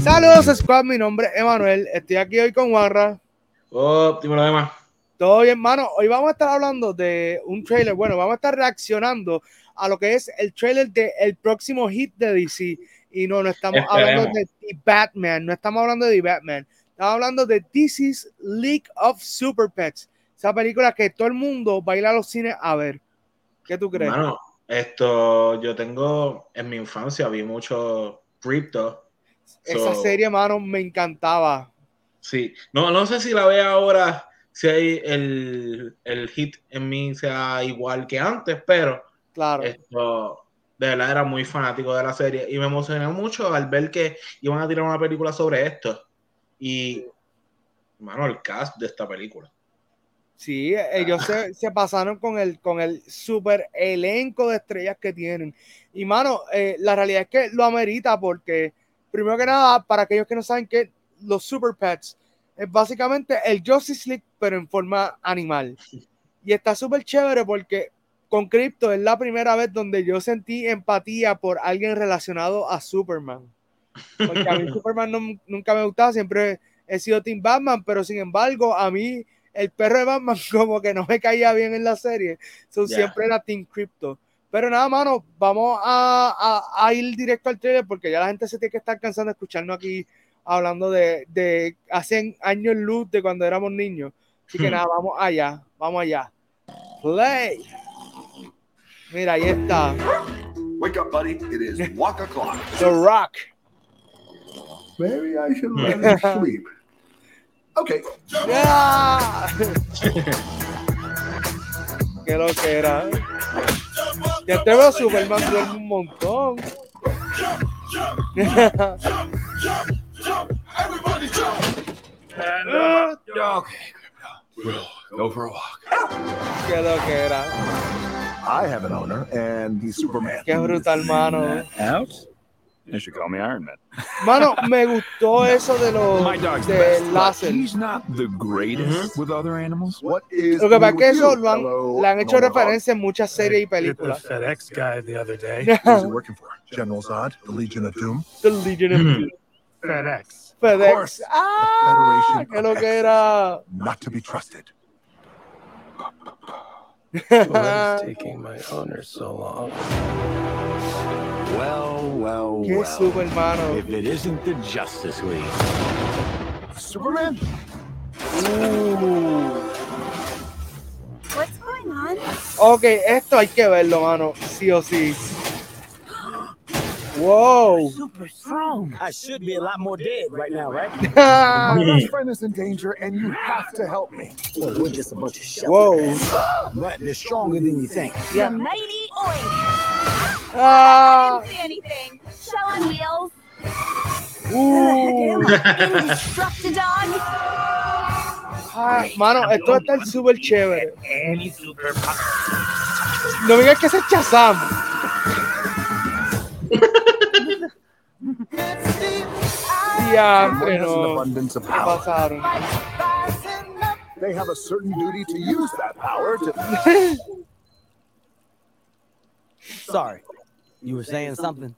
Saludos, Squad. Mi nombre es Emanuel. Estoy aquí hoy con Warra. Oh, dímelo, demás. Todo bien, hermano. Hoy vamos a estar hablando de un trailer. Bueno, vamos a estar reaccionando a lo que es el trailer del el próximo hit de DC. Y no, no estamos hablando de The Batman. No estamos hablando de The Batman. Estamos hablando de DC's League of Super Pets. Esa película que todo el mundo va a ir a los cines a ver. ¿Qué tú crees? Bueno, esto yo tengo en mi infancia, vi mucho Crypto. Esa serie, hermano, me encantaba. Sí, no, no sé si la ve ahora, si hay el, el hit en mí sea igual que antes, pero claro. esto, de verdad era muy fanático de la serie y me emocioné mucho al ver que iban a tirar una película sobre esto. Y, hermano, el cast de esta película. Sí, ellos se, se, pasaron con el, con el super elenco de estrellas que tienen. Y, mano, eh, la realidad es que lo amerita porque, primero que nada, para aquellos que no saben que los Super Pets es básicamente el Justice League, pero en forma animal. Y está súper chévere porque con Crypto es la primera vez donde yo sentí empatía por alguien relacionado a Superman. Porque a mí Superman no, nunca me gustaba, siempre he sido Team Batman, pero sin embargo, a mí el perro de Batman como que no me caía bien en la serie. So, Siempre era Team Crypto. Pero nada, mano, vamos a, a, ir directo al trailer porque ya la gente se tiene que estar cansando de escucharnos aquí hablando de, de hace años luz de cuando éramos niños. Así que hmm. nada, vamos allá, vamos allá. Play. Mira, ahí está. Wake up, buddy. It is walk o'clock. The Rock. Maybe I should let him sleep. Okay. Yeah. Qué lo que era. Ya te veo Superman duerme un montón. Go for a walk. Qué lo que era. I have an owner, and he's Superman. Qué brutal, mano. Out? You should call me Iron Man. Mano, me gustó eso de los de láser. He's not the greatest with other animals. What is Lo que pasa es que eso lo han, le han hecho referencia en muchas series y películas. The FedEx guy the other day. Who's he working for? General Zod, the Legion of Doom. The Legion of Doom. FedEx. FedEx. Ah, que lo que era. Not to be trusted. What is taking my owner so long? Well, well, Qué well. super hermano. If it isn't the Justice League. Superman? Uh. What's going on? Ok, esto hay que verlo, mano. Sí o sí. Whoa. Super strong. I should be a lot more dead right now, right? My best friend is in danger, and you have to help me. Well, we're just a bunch of shells. Whoa. But they're stronger than you think. The mighty oink. Ah. I didn't see anything. Shell on wheels. Uh. Indestructible dog. Ah, mano, esto está super chévere. Any super No me digas que ese es Shazam. Diantre, Has an abundance of power. They have a certain duty to use that power to. Sorry. You were saying something?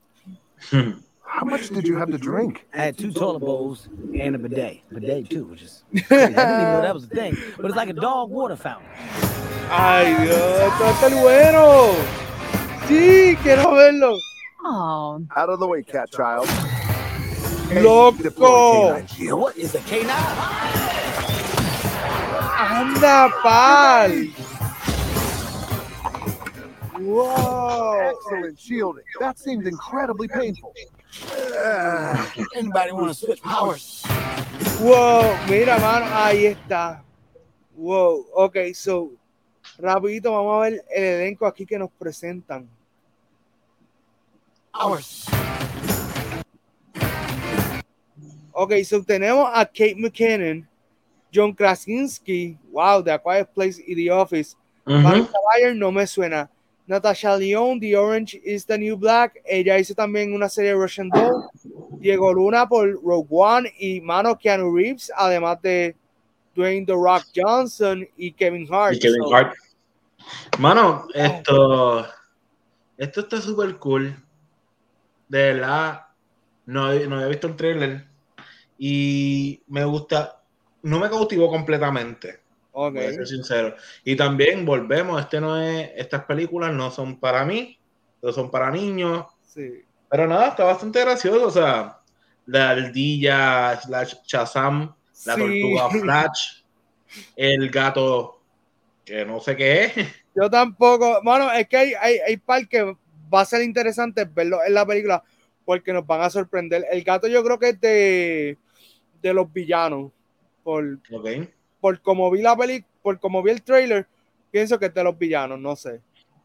Hmm. How much did you have to drink? I had two toilet bowls and a bidet. Bidet, too, which is crazy. I didn't even know that was a thing. But it's like a dog water fountain. Ay, Dios, esto está el bueno. Sí, quiero verlo. Oh, Out of the way, cat child. Loco. What is a K9? Anda, pal. Wow. Excellent shielding. That seemed incredibly painful. Anybody want to switch powers? Wow, mira, mano, ahí está. Wow, ok, so, rapidito vamos a ver el elenco aquí que nos presentan. Powers. Ok, so tenemos a Kate McKinnon, John Krasinski, wow, The Quiet Place y The Office. Vanessa Bayer no me suena. Natasha León, The Orange is the New Black. Ella hizo también una serie Russian Doll. Diego Luna por Rogue One y mano Keanu Reeves, además de Dwayne The Rock Johnson y Kevin Hart. Y Kevin So, Hart. Mano, esto, esto está súper cool. De verdad, No, no había visto el trailer. Y me gusta. No me cautivó completamente. Ok. Voy a ser sincero. Y también volvemos, este no es, estas películas no son para mí, no son para niños. Sí. Pero nada, está bastante gracioso. O sea, la ardilla slash Shazam, la Sí. tortuga Flash, el gato que no sé qué es. Yo tampoco. Bueno, es que hay, hay, hay par que va a ser interesante verlo en la película porque nos van a sorprender. El gato yo creo que es de, de los villanos. Por, por como vi la peli, por como vi el trailer, pienso que es de los villanos, no sé.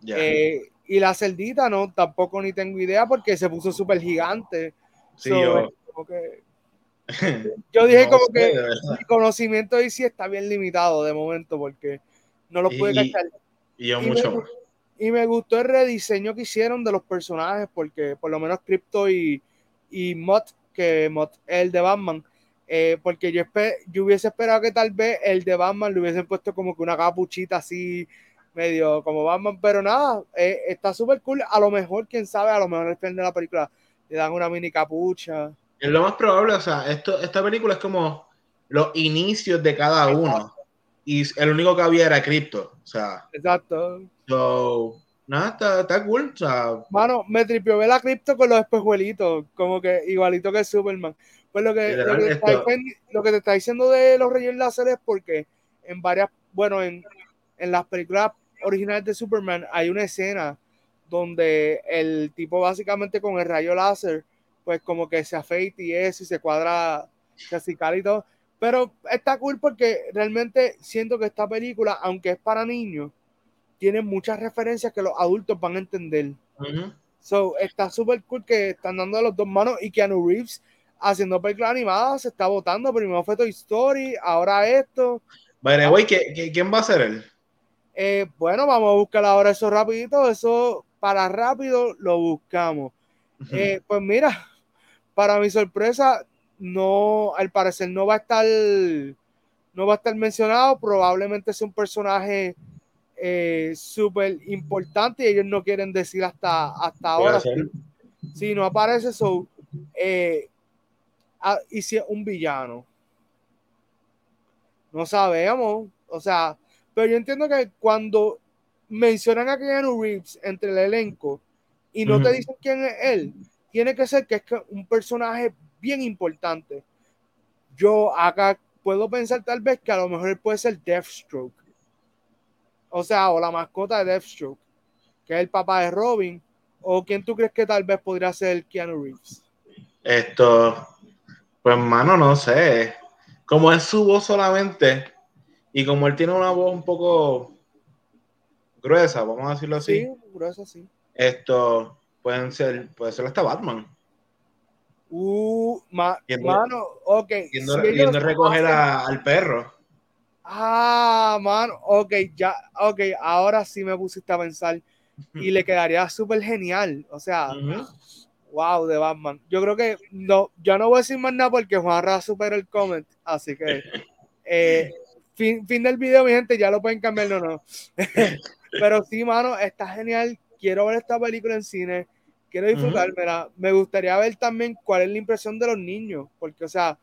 Eh, y la cerdita, no, tampoco ni tengo idea porque se puso súper gigante. sí, So, yo. es como que- yo dije no como que mi conocimiento ahí sí está bien limitado de momento porque no lo pude Y- cachar. Y yo y mucho más. Y me gustó el rediseño que hicieron de los personajes, porque por lo menos Crypto y, y Mott, que Mott es el de Batman, eh, porque yo, yo hubiese esperado que tal vez el de Batman le hubiesen puesto como que una capuchita así, medio como Batman, pero nada, eh, está súper cool. A lo mejor, quién sabe, a lo mejor al final de la película le dan una mini capucha. Es lo más probable, o sea, esto, esta película es como los inicios de cada uno. Y el único que había era Crypto. O sea, Exacto. So, nada, está, está cool. O sea, Mano, me tripió ver a Crypto con los espejuelitos, como que igualito que Superman. Pues lo que, lo que, te, está diciendo, lo que te está diciendo de los rayos láser es porque en varias, bueno, en, en las películas originales de Superman hay una escena donde el tipo básicamente con el rayo láser, pues como que se afeita y eso, y se cuadra, se acicala y todo. Pero está cool porque realmente siento que esta película, aunque es para niños, tiene muchas referencias que los adultos van a entender. So, está súper cool que están dando a los dos manos y Keanu Reeves haciendo películas animadas, se está votando. Primero fue Toy Story, ahora esto. ¿qué- qué- ¿quién va a ser él? Eh, bueno, vamos a buscar ahora eso rapidito. Eso para rápido lo buscamos. Eh, pues mira, para mi sorpresa, no, al parecer no va a estar, no va a estar mencionado. Probablemente es un personaje eh, súper importante y ellos no quieren decir hasta, hasta ahora. Si, si no aparece, so, eh, ah, y si es un villano. No sabemos, o sea, pero yo entiendo que cuando mencionan a Keanu Reeves entre el elenco y no te dicen quién es él, tiene que ser que es un personaje bien importante. Yo acá puedo pensar tal vez que a lo mejor él puede ser Deathstroke. O sea, o la mascota de Deathstroke, que es el papá de Robin. ¿O quién tú crees que tal vez podría ser Keanu Reeves? Esto, pues mano, no sé. Como es su voz solamente, y como él tiene una voz un poco gruesa, vamos a decirlo así, Sí, grueso, sí. esto pueden ser, puede ser hasta Batman. Uh, ma- Yendo- mano, ok. Yendo, a recoger a- al perro. Ah, mano, ok, ya, ok, ahora sí me pusiste a pensar y le quedaría súper genial. O sea, wow, de Batman. Yo creo que no, yo no voy a decir más nada porque Juanra superó el comment, así que eh, fin, fin del video, mi gente, ya lo pueden cambiar, no, no. Pero sí, mano, está genial. Quiero ver esta película en cine. Quiero disfrutármela. Me gustaría ver también cuál es la impresión de los niños, porque, o sea,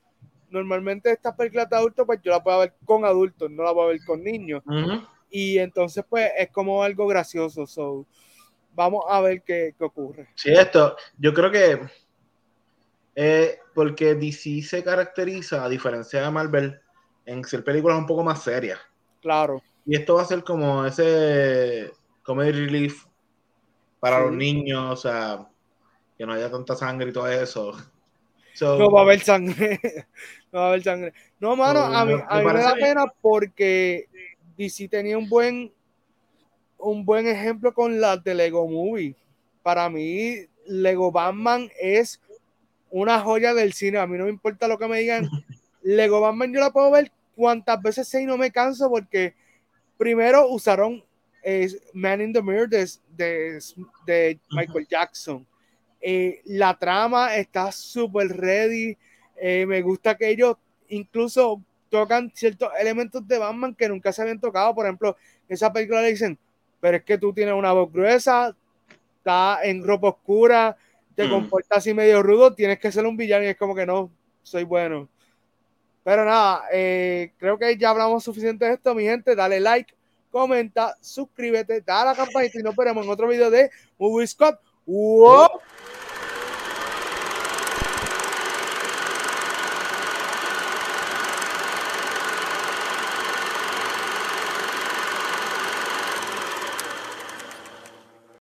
normalmente estas películas de adultos, pues yo la puedo ver con adultos, no la puedo ver con niños. Y entonces, pues, es como algo gracioso. So, vamos a ver qué, qué ocurre. Sí, esto, yo creo que eh, porque DC se caracteriza, a diferencia de Marvel, en ser películas un poco más serias. Claro. Y esto va a ser como ese comedy relief para Sí. los niños, o sea, que no haya tanta sangre y todo eso. So, No va a haber sangre. no va a haber sangre. No, mano, No, a mí, me- a mí me da pena porque DC tenía un buen un buen ejemplo con las de Lego Movie. Para mí, Lego Batman es una joya del cine. A mí no me importa lo que me digan. Lego Batman yo la puedo ver cuantas veces sea y no me canso porque primero usaron eh, Man in the Mirror de, de, de Michael Jackson. Eh, la trama está súper ready. Eh, me gusta que ellos incluso tocan ciertos elementos de Batman que nunca se habían tocado. Por ejemplo, esa película le dicen, pero es que tú tienes una voz gruesa, está en ropa oscura, te Mm. comportas así medio rudo, tienes que ser un villano y es como que no, soy bueno. Pero nada, eh, creo que ya hablamos suficiente de esto, mi gente. Dale like, comenta, suscríbete, dale a la campanita y nos veremos en otro video de Movie Squad. 五。